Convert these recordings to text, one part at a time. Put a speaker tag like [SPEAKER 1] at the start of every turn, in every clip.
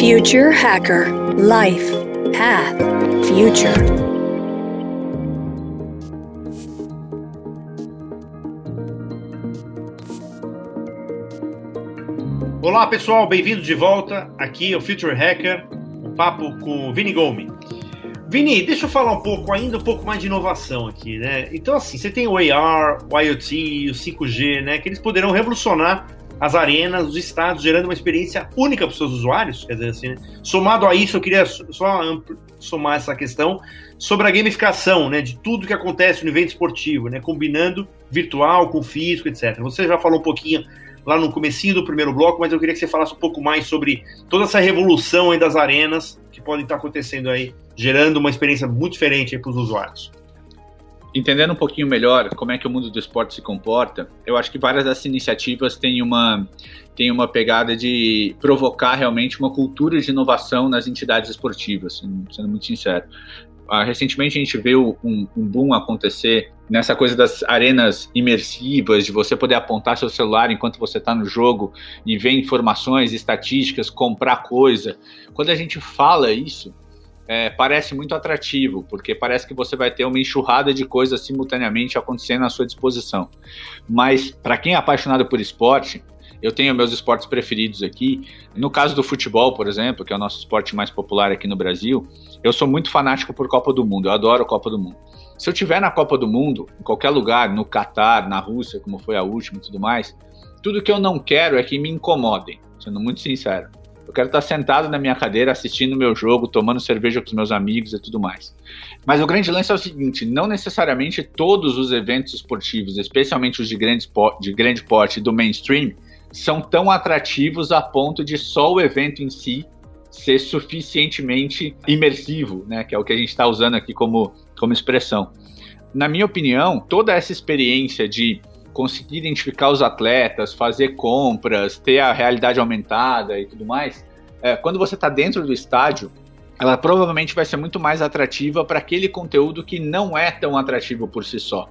[SPEAKER 1] Future Hacker Life Path Future.
[SPEAKER 2] Olá pessoal, bem-vindos de volta. Aqui é o Future Hacker, um papo com o Vini Gomes. Vini, deixa eu falar um pouco, ainda um pouco mais de inovação aqui, né? Então, assim, você tem o AR, o IoT, o 5G, né? Que eles poderão revolucionar as arenas, os estados, gerando uma experiência única para os seus usuários. Quer dizer, assim, né? somado a isso, eu queria só somar essa questão sobre a gamificação, né? De tudo que acontece no evento esportivo, né? Combinando virtual com físico, etc. Você já falou um pouquinho lá no comecinho do primeiro bloco, mas eu queria que você falasse um pouco mais sobre toda essa revolução das arenas que podem estar acontecendo aí gerando uma experiência muito diferente para os usuários.
[SPEAKER 3] Entendendo um pouquinho melhor como é que o mundo do esporte se comporta, eu acho que várias dessas iniciativas têm uma, têm uma pegada de provocar realmente uma cultura de inovação nas entidades esportivas, sendo muito sincero. Uh, recentemente a gente viu um, um, boom acontecer nessa coisa das arenas imersivas, de você poder apontar seu celular enquanto você está no jogo e ver informações, estatísticas, comprar coisa. Quando a gente fala isso, é, parece muito atrativo, porque parece que você vai ter uma enxurrada de coisas simultaneamente acontecendo à sua disposição. Mas, para quem é apaixonado por esporte, eu tenho meus esportes preferidos aqui. No caso do futebol, por exemplo, que é o nosso esporte mais popular aqui no Brasil, eu sou muito fanático por Copa do Mundo, eu adoro Copa do Mundo. Se eu tiver na Copa do Mundo, em qualquer lugar, no Catar, na Rússia, como foi a última e tudo mais, tudo que eu não quero é que me incomodem, sendo muito sincero. Eu quero estar sentado na minha cadeira assistindo meu jogo, tomando cerveja com os meus amigos e tudo mais. Mas o grande lance é o seguinte: não necessariamente todos os eventos esportivos, especialmente os de grande, de grande porte do mainstream, são tão atrativos a ponto de só o evento em si ser suficientemente imersivo, né? Que é o que a gente está usando aqui como, como expressão. Na minha opinião, toda essa experiência de conseguir identificar os atletas, fazer compras, ter a realidade aumentada e tudo mais, é, quando você está dentro do estádio, ela provavelmente vai ser muito mais atrativa para aquele conteúdo que não é tão atrativo por si só.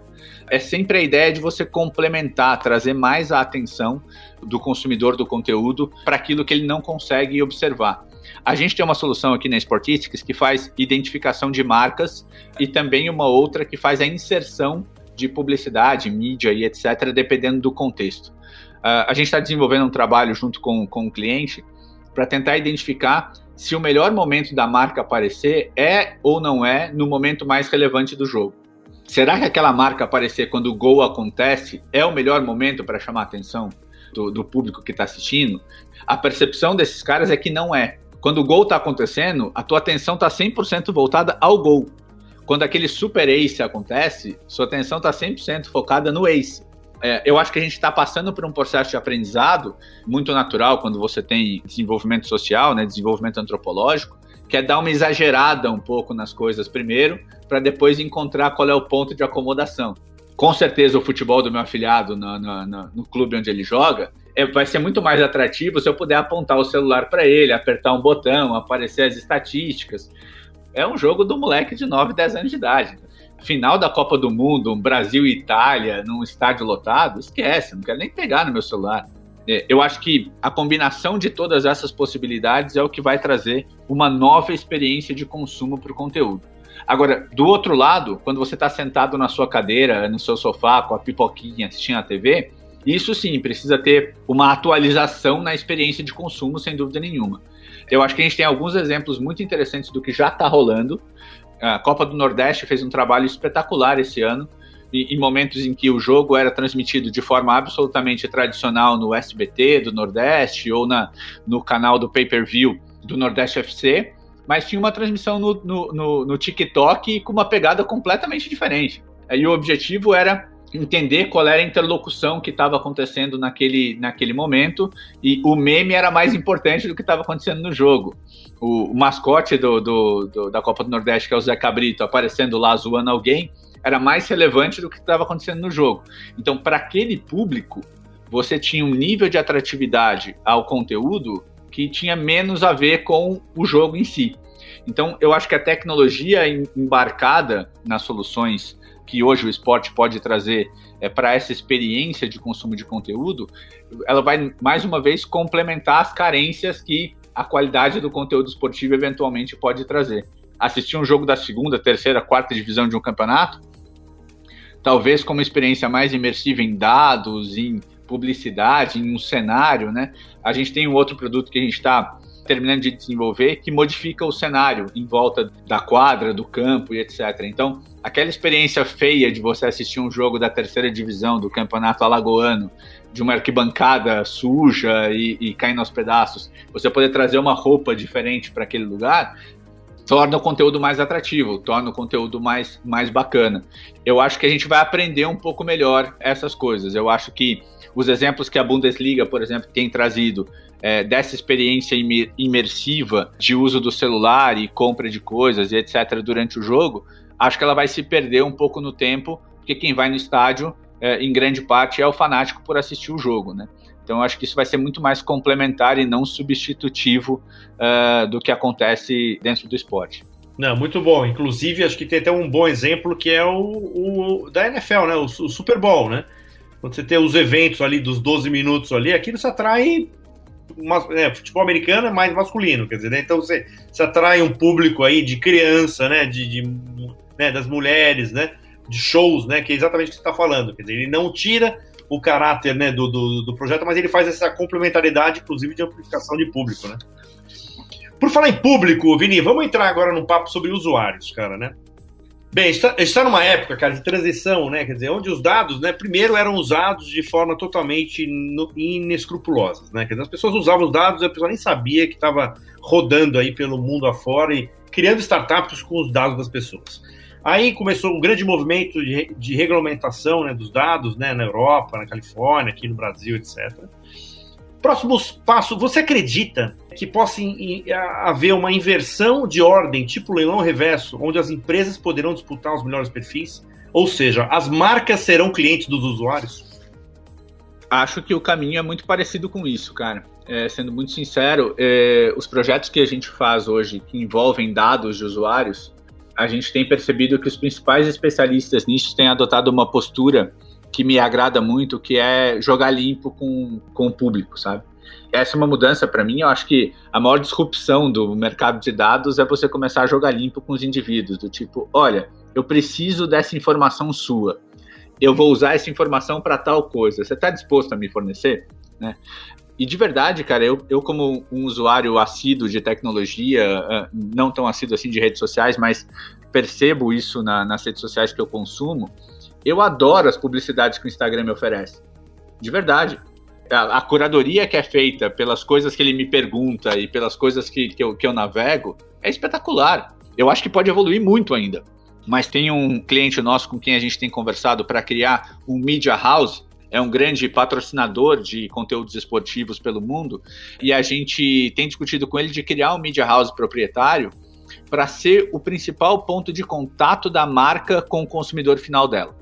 [SPEAKER 3] É sempre a ideia de você complementar, trazer mais a atenção do consumidor do conteúdo para aquilo que ele não consegue observar. A gente tem uma solução aqui na Sportistics que faz identificação de marcas e também uma outra que faz a inserção de publicidade, mídia e etc., dependendo do contexto. Uh, a gente está desenvolvendo um trabalho junto com, com o cliente para tentar identificar se o melhor momento da marca aparecer é ou não é no momento mais relevante do jogo. Será que aquela marca aparecer quando o gol acontece é o melhor momento para chamar a atenção do, do público que está assistindo? A percepção desses caras é que não é. Quando o gol está acontecendo, a tua atenção está 100% voltada ao gol quando aquele super ace acontece, sua atenção está 100% focada no ace. É, eu acho que a gente está passando por um processo de aprendizado muito natural quando você tem desenvolvimento social, né, desenvolvimento antropológico, que é dar uma exagerada um pouco nas coisas primeiro, para depois encontrar qual é o ponto de acomodação. Com certeza, o futebol do meu afilhado no, no, no, no clube onde ele joga é, vai ser muito mais atrativo se eu puder apontar o celular para ele, apertar um botão, aparecer as estatísticas é um jogo do moleque de 9, 10 anos de idade. Final da Copa do Mundo, Brasil e Itália, num estádio lotado, esquece, não quero nem pegar no meu celular. É, eu acho que a combinação de todas essas possibilidades é o que vai trazer uma nova experiência de consumo para o conteúdo. Agora, do outro lado, quando você está sentado na sua cadeira, no seu sofá, com a pipoquinha assistindo a TV, isso sim precisa ter uma atualização na experiência de consumo, sem dúvida nenhuma. Eu acho que a gente tem alguns exemplos muito interessantes do que já está rolando. A Copa do Nordeste fez um trabalho espetacular esse ano, em momentos em que o jogo era transmitido de forma absolutamente tradicional no SBT do Nordeste ou na, no canal do pay-per-view do Nordeste FC, mas tinha uma transmissão no, no, no, no TikTok com uma pegada completamente diferente. E o objetivo era entender qual era a interlocução que estava acontecendo naquele, naquele momento e o meme era mais importante do que estava acontecendo no jogo. O, o mascote do, do, do, da Copa do Nordeste, que é o Zé Cabrito, aparecendo lá zoando alguém, era mais relevante do que estava acontecendo no jogo. Então, para aquele público, você tinha um nível de atratividade ao conteúdo que tinha menos a ver com o jogo em si. Então, eu acho que a tecnologia embarcada nas soluções que hoje o esporte pode trazer é, para essa experiência de consumo de conteúdo, ela vai mais uma vez complementar as carências que a qualidade do conteúdo esportivo eventualmente pode trazer. Assistir um jogo da segunda, terceira, quarta divisão de um campeonato, talvez com uma experiência mais imersiva em dados, em publicidade, em um cenário, né? A gente tem um outro produto que a gente está terminando de desenvolver que modifica o cenário em volta da quadra, do campo e etc. Então, aquela experiência feia de você assistir um jogo da terceira divisão do campeonato alagoano, de uma arquibancada suja e, e caindo aos pedaços, você poder trazer uma roupa diferente para aquele lugar, torna o conteúdo mais atrativo, torna o conteúdo mais, mais bacana. Eu acho que a gente vai aprender um pouco melhor essas coisas. Eu acho que os exemplos que a Bundesliga, por exemplo, tem trazido é, dessa experiência imersiva de uso do celular e compra de coisas e etc. durante o jogo, acho que ela vai se perder um pouco no tempo, porque quem vai no estádio, é, em grande parte, é o fanático por assistir o jogo, né? Então, acho que isso vai ser muito mais complementar e não substitutivo uh, do que acontece dentro do esporte.
[SPEAKER 2] Não, muito bom. Inclusive, acho que tem até um bom exemplo que é o, o da NFL, né? O, o, Super Bowl, né? Quando você tem os eventos ali dos 12 minutos ali, aquilo se atrai. Uma, é, futebol americano é mais masculino, quer dizer, né? Então você, você atrai um público aí de criança, né? De, de né? das mulheres, né? De shows, né? Que é exatamente o que você está falando. Quer dizer, ele não tira o caráter né, do, do, do, projeto, mas ele faz essa complementaridade, inclusive, de amplificação de público, né? Por falar em público, Vini, vamos entrar agora num papo sobre usuários, cara, né? Bem, está tá numa época, cara, de transição, né? Quer dizer, onde os dados, né, primeiro eram usados de forma totalmente inescrupulosa, né? Quer dizer, as pessoas usavam os dados e a pessoa nem sabia que estava rodando aí pelo mundo afora e criando startups com os dados das pessoas. Aí começou um grande movimento de, de regulamentação né, dos dados né, na Europa, na Califórnia, aqui no Brasil, etc. Próximos passos, você acredita que possa haver uma inversão de ordem, tipo leilão reverso, onde as empresas poderão disputar os melhores perfis? Ou seja, as marcas serão clientes dos usuários?
[SPEAKER 3] Acho que o caminho é muito parecido com isso, cara. É, sendo muito sincero, é, os projetos que a gente faz hoje que envolvem dados de usuários, a gente tem percebido que os principais especialistas nisso têm adotado uma postura que me agrada muito, que é jogar limpo com, com o público, sabe? Essa é uma mudança para mim. Eu acho que a maior disrupção do mercado de dados é você começar a jogar limpo com os indivíduos, do tipo, olha, eu preciso dessa informação sua. Eu vou usar essa informação para tal coisa. Você está disposto a me fornecer? Né? E de verdade, cara, eu, eu como um usuário assíduo de tecnologia, ah, não tão assíduo assim de redes sociais, mas percebo isso na, nas redes sociais que eu consumo, eu adoro as publicidades que o Instagram me oferece. De verdade. A, a, curadoria que é feita pelas coisas que ele me pergunta e pelas coisas que, que, eu, que eu navego é espetacular. Eu acho que pode evoluir muito ainda. Mas tem um cliente nosso com quem a gente tem conversado para criar um media house é um grande patrocinador de conteúdos esportivos pelo mundo, e a gente tem discutido com ele de criar um media house proprietário para ser o principal ponto de contato da marca com o consumidor final dela.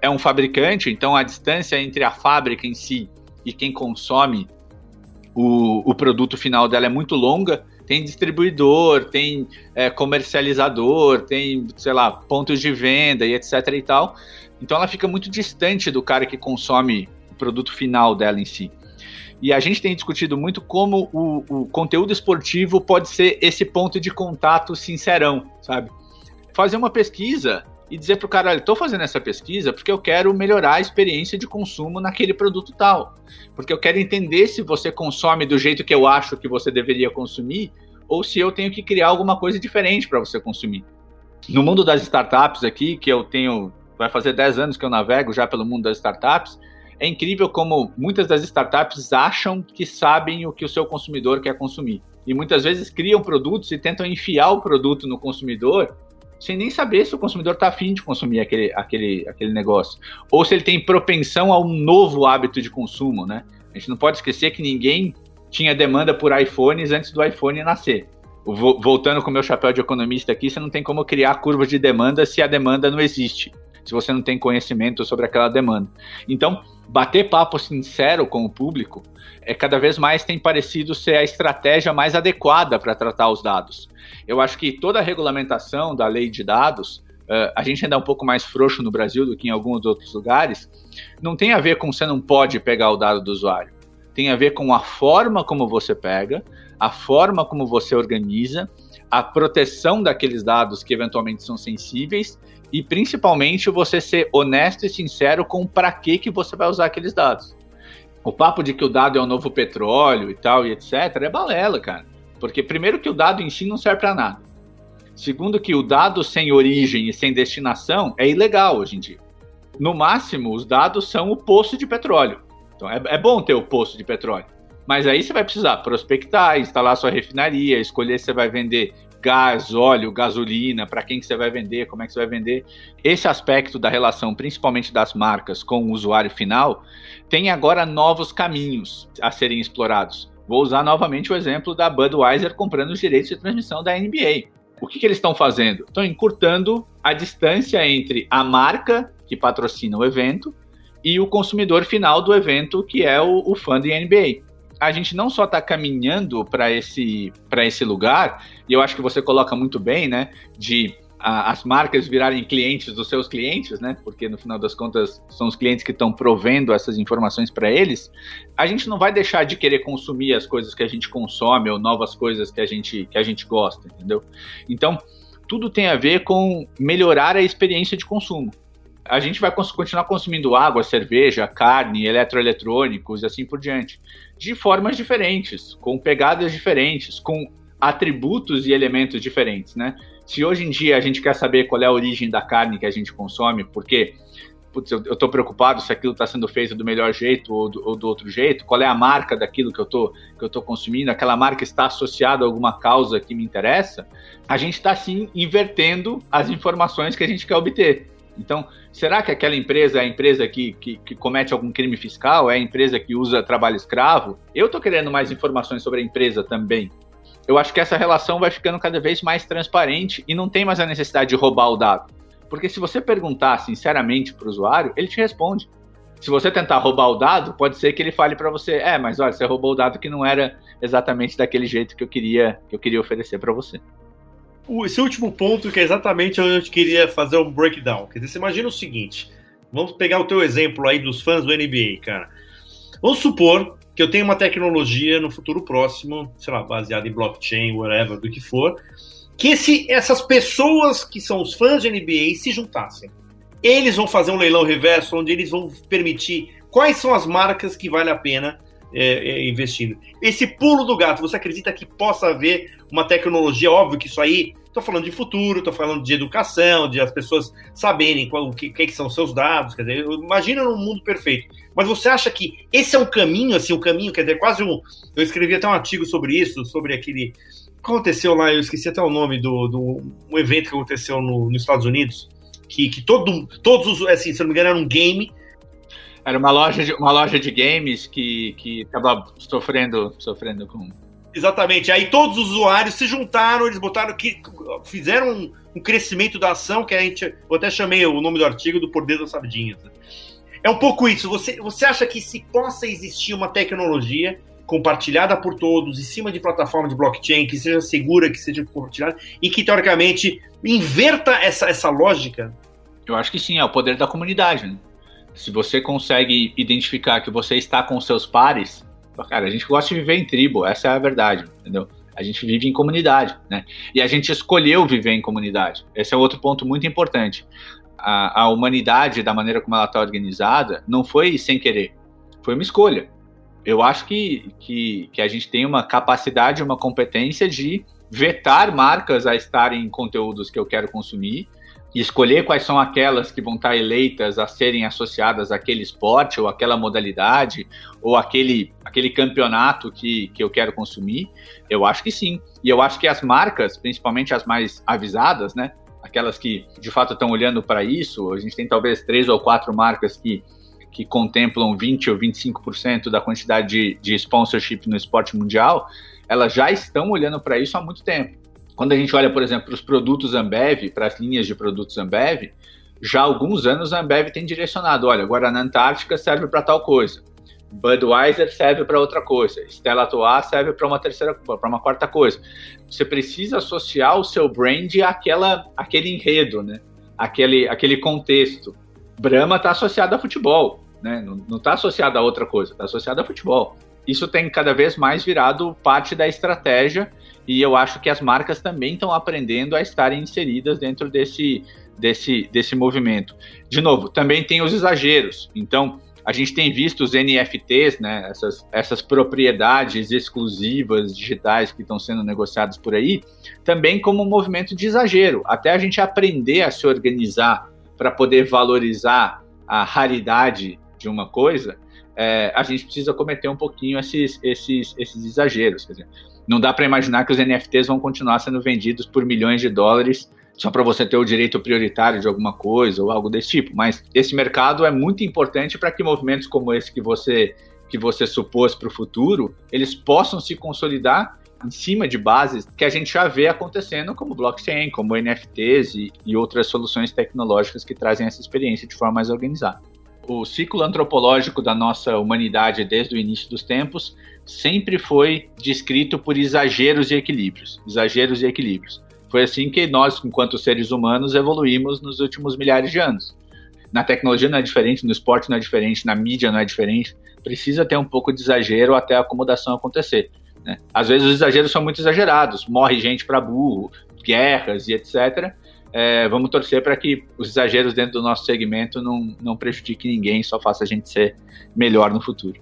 [SPEAKER 3] É um fabricante, então a distância entre a fábrica em si e quem consome o, o produto final dela é muito longa. Tem distribuidor, tem é, comercializador, tem, sei lá, pontos de venda e etc e tal. Então ela fica muito distante do cara que consome o produto final dela em si. E a gente tem discutido muito como o, o conteúdo esportivo pode ser esse ponto de contato sincerão, sabe? Fazer uma pesquisa e dizer para o cara, olha, estou fazendo essa pesquisa porque eu quero melhorar a experiência de consumo naquele produto tal. Porque eu quero entender se você consome do jeito que eu acho que você deveria consumir ou se eu tenho que criar alguma coisa diferente para você consumir. No mundo das startups aqui, que eu tenho vai fazer 10 anos que eu navego já pelo mundo das startups. É incrível como muitas das startups acham que sabem o que o seu consumidor quer consumir. E muitas vezes criam produtos e tentam enfiar o produto no consumidor sem nem saber se o consumidor está afim de consumir aquele, aquele, aquele negócio. Ou se ele tem propensão a um novo hábito de consumo, né? A gente não pode esquecer que ninguém tinha demanda por iPhones antes do iPhone nascer. Voltando com o meu chapéu de economista aqui, você não tem como criar curva de demanda se a demanda não existe se você não tem conhecimento sobre aquela demanda. Então, bater papo sincero com o público é cada vez mais tem parecido ser a estratégia mais adequada para tratar os dados. Eu acho que toda a regulamentação da lei de dados, uh, a gente ainda é um pouco mais frouxo no Brasil do que em alguns outros lugares, não tem a ver com você não pode pegar o dado do usuário. Tem a ver com a forma como você pega, a forma como você organiza, a proteção daqueles dados que eventualmente são sensíveis e principalmente você ser honesto e sincero com para que que você vai usar aqueles dados. O papo de que o dado é o novo petróleo e tal e etc é balela, cara. Porque primeiro que o dado em si não serve para nada. Segundo que o dado sem origem e sem destinação é ilegal hoje em dia. No máximo, os dados são o poço de petróleo. Então é, é bom ter o poço de petróleo. Mas aí você vai precisar prospectar, instalar sua refinaria, escolher se você vai vender gás, óleo, gasolina, para quem que você vai vender, como é que você vai vender. Esse aspecto da relação, principalmente das marcas com o usuário final, tem agora novos caminhos a serem explorados. Vou usar novamente o exemplo da Budweiser comprando os direitos de transmissão da NBA. O que, que eles estão fazendo? Estão encurtando a distância entre a marca que patrocina o evento e o consumidor final do evento, que é o, o fã de NBA a gente não só está caminhando para esse, esse lugar, e eu acho que você coloca muito bem, né, de a, as marcas virarem clientes dos seus clientes, né, porque no final das contas são os clientes que estão provendo essas informações para eles, a gente não vai deixar de querer consumir as coisas que a gente consome ou novas coisas que a gente, que a gente gosta, entendeu? Então, tudo tem a ver com melhorar a experiência de consumo a gente vai continuar consumindo água, cerveja, carne, eletroeletrônicos e assim por diante, de formas diferentes, com pegadas diferentes, com atributos e elementos diferentes, né? Se hoje em dia a gente quer saber qual é a origem da carne que a gente consome, porque putz, eu, estou preocupado se aquilo está sendo feito do melhor jeito ou do, ou do, outro jeito, qual é a marca daquilo que eu tô, que eu tô consumindo, aquela marca está associada a alguma causa que me interessa, a gente está sim invertendo as informações que a gente quer obter. Então, será que aquela empresa é a empresa que, que, que, comete algum crime fiscal? É a empresa que usa trabalho escravo? Eu estou querendo mais informações sobre a empresa também. Eu acho que essa relação vai ficando cada vez mais transparente e não tem mais a necessidade de roubar o dado. Porque se você perguntar sinceramente para o usuário, ele te responde. Se você tentar roubar o dado, pode ser que ele fale para você: é, mas olha, você roubou o dado que não era exatamente daquele jeito que eu queria, que eu queria oferecer para você
[SPEAKER 2] esse último ponto que é exatamente onde eu queria fazer um breakdown. Quer dizer, você imagina o seguinte: vamos pegar o teu exemplo aí dos fãs do NBA, cara. Vamos supor que eu tenho uma tecnologia no futuro próximo, sei lá, baseada em blockchain, whatever, do que for, que esse, essas pessoas que são os fãs de NBA se juntassem. Eles vão fazer um leilão reverso onde eles vão permitir quais são as marcas que vale a pena é, é, investindo. Esse pulo do gato, você acredita que possa haver uma tecnologia? Óbvio que isso aí, estou falando de futuro, estou falando de educação, de as pessoas saberem qual, o que, que, são seus dados. Quer dizer, imagina num mundo perfeito. Mas você acha que esse é um caminho, assim, um caminho, quer dizer, quase um. Eu escrevi até um artigo sobre isso, sobre aquele. Aconteceu lá, eu esqueci até o nome do, do um evento que aconteceu no, nos Estados Unidos, que, que todo, todos os. Assim, se não me engano, era um game
[SPEAKER 3] era uma loja de, uma loja de games que, que tava sofrendo, sofrendo com.
[SPEAKER 2] Exatamente. Aí todos os usuários se juntaram, eles botaram que fizeram um, um crescimento da ação que a gente. Eu até chamei o nome do artigo do Poder das Sardinhas. Né? É um pouco isso. Você, você acha que se possa existir uma tecnologia compartilhada por todos, em cima de plataforma de blockchain, que seja segura, que seja compartilhada, e que, teoricamente, inverta essa, essa lógica?
[SPEAKER 3] Eu acho que sim, é o poder da comunidade. Né? Se você consegue identificar que você está com seus pares, cara, a gente gosta de viver em tribo, essa é a verdade, entendeu? A gente vive em comunidade, né? E a gente escolheu viver em comunidade. Esse é outro ponto muito importante. A, a humanidade, da maneira como ela está organizada, não foi sem querer, foi uma escolha. Eu acho que, que, que a gente tem uma capacidade, uma competência de vetar marcas a estarem em conteúdos que eu quero consumir escolher quais são aquelas que vão estar eleitas a serem associadas àquele esporte ou àquela modalidade ou aquele, aquele campeonato que, que eu quero consumir? Eu acho que sim. E eu acho que as marcas, principalmente as mais avisadas, né? Aquelas que de fato estão olhando para isso, a gente tem talvez três ou quatro marcas que, que contemplam 20 ou 25% da quantidade de, de sponsorship no esporte mundial, elas já estão olhando para isso há muito tempo. Quando a gente olha, por exemplo, para os produtos Ambev, para as linhas de produtos Ambev, já há alguns anos a Ambev tem direcionado, olha, Guaraná Antártica serve para tal coisa, Budweiser serve para outra coisa, Stella Artois serve para uma terceira, para uma quarta coisa. Você precisa associar o seu brand àquela, àquele enredo, né? Aquele, aquele contexto. Brahma está associado a futebol, né? Não está associado a outra coisa, está associado a futebol. Isso tem cada vez mais virado parte da estratégia e eu acho que as marcas também estão aprendendo a estarem inseridas dentro desse, desse, desse movimento. De novo, também tem os exageros. Então, a gente tem visto os NFTs, né, essas, essas propriedades exclusivas digitais que estão sendo negociadas por aí, também como um movimento de exagero. Até a gente aprender a se organizar para poder valorizar a raridade de uma coisa, é, a gente precisa cometer um pouquinho esses, esses, esses exageros. Quer dizer, não dá para imaginar que os NFTs vão continuar sendo vendidos por milhões de dólares só para você ter o direito prioritário de alguma coisa ou algo desse tipo. Mas esse mercado é muito importante para que movimentos como esse que você que você supôs para o futuro, eles possam se consolidar em cima de bases que a gente já vê acontecendo, como blockchain, como NFTs e, e outras soluções tecnológicas que trazem essa experiência de forma mais organizada. O ciclo antropológico da nossa humanidade desde o início dos tempos sempre foi descrito por exageros e equilíbrios, exageros e equilíbrios. Foi assim que nós, enquanto seres humanos, evoluímos nos últimos milhares de anos. Na tecnologia não é diferente, no esporte não é diferente, na mídia não é diferente. Precisa ter um pouco de exagero até a acomodação acontecer. Né? Às vezes os exageros são muito exagerados, morre gente para burro, guerras e etc. É, vamos torcer para que os exageros dentro do nosso segmento não, não prejudiquem ninguém, só faça a gente ser melhor no futuro.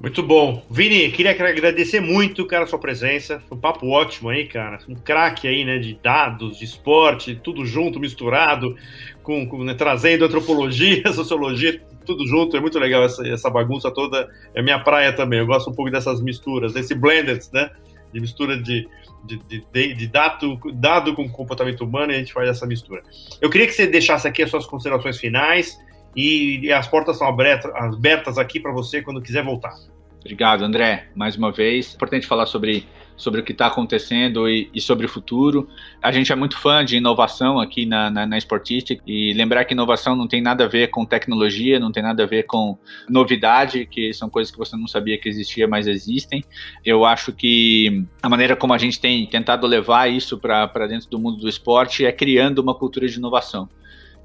[SPEAKER 2] Muito bom. Vini, queria agradecer muito, cara, a sua presença. Foi um papo ótimo aí, cara. Um craque aí, né, de dados, de esporte, tudo junto, misturado, com, com né, trazendo antropologia, sociologia, tudo junto. É muito legal essa, essa bagunça toda. É minha praia também. Eu gosto um pouco dessas misturas, desse blended, né? De mistura de, de, de, de, dado, dado com comportamento humano e a gente faz essa mistura. Eu queria que você deixasse aqui as suas considerações finais e, as portas são abertas aqui para você quando quiser voltar.
[SPEAKER 3] Obrigado, André. Mais uma vez, é importante falar sobre, sobre o que está acontecendo e, e, sobre o futuro. A gente é muito fã de inovação aqui na, na, na Sportistic e lembrar que inovação não tem nada a ver com tecnologia, não tem nada a ver com novidade, que são coisas que você não sabia que existia, mas existem. Eu acho que a maneira como a gente tem tentado levar isso para dentro do mundo do esporte é criando uma cultura de inovação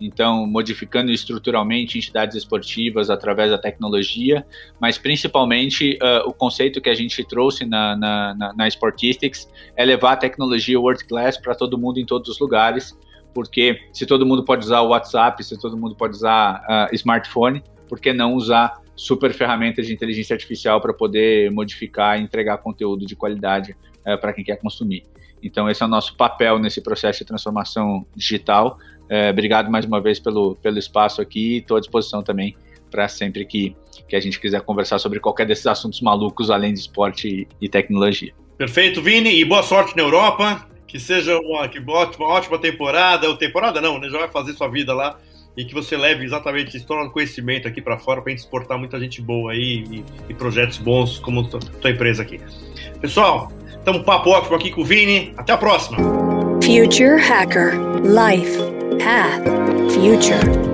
[SPEAKER 3] então modificando estruturalmente entidades esportivas através da tecnologia, mas principalmente uh, o conceito que a gente trouxe na, na, na, na Sportistics é levar a tecnologia world class para todo mundo em todos os lugares, porque se todo mundo pode usar o WhatsApp, se todo mundo pode usar uh, smartphone, por que não usar super ferramentas de inteligência artificial para poder modificar e entregar conteúdo de qualidade uh, para quem quer consumir? Então, esse é o nosso papel nesse processo de transformação digital. É, obrigado mais uma vez pelo, pelo espaço aqui. Estou à disposição também para sempre que, que a gente quiser conversar sobre qualquer desses assuntos malucos além de esporte e, e tecnologia.
[SPEAKER 2] Perfeito, Vini, e boa sorte na Europa. Que seja uma, que ótima, ótima temporada, ou temporada não, né? Já vai fazer sua vida lá e que você leve exatamente esse todo conhecimento aqui para fora para a gente exportar muita gente boa aí e, e projetos bons como tua empresa aqui. Pessoal, Estamos um papo ótimo aqui com o Vini. Até a próxima.
[SPEAKER 1] Future Hacker Life Path Future.